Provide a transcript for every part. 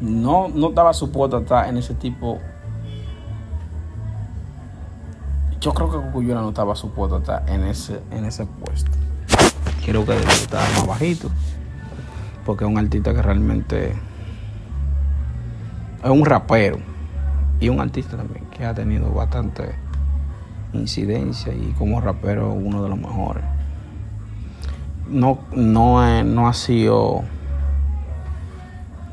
No, no estaba supuesto a estar en ese tipo. Yo creo que Cocuyuela no estaba supuesto a estar en ese, en ese puesto. Creo que estar más bajito. Porque es un artista que realmente es un rapero. Y un artista también que ha tenido bastante incidencia y como rapero uno de los mejores. No, no, es- no ha sido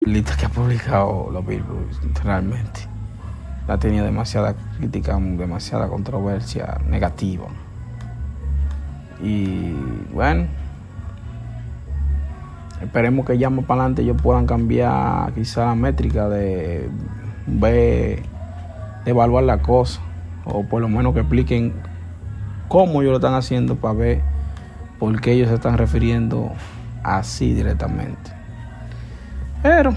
Lista que ha publicado los Billboard, realmente. Ha tenido demasiada crítica, demasiada controversia negativa. Y bueno, esperemos que ya más para adelante ellos puedan cambiar quizá la métrica de ver, de evaluar la cosa. O por lo menos que expliquen cómo ellos lo están haciendo para ver por qué ellos se están refiriendo así directamente. Eram.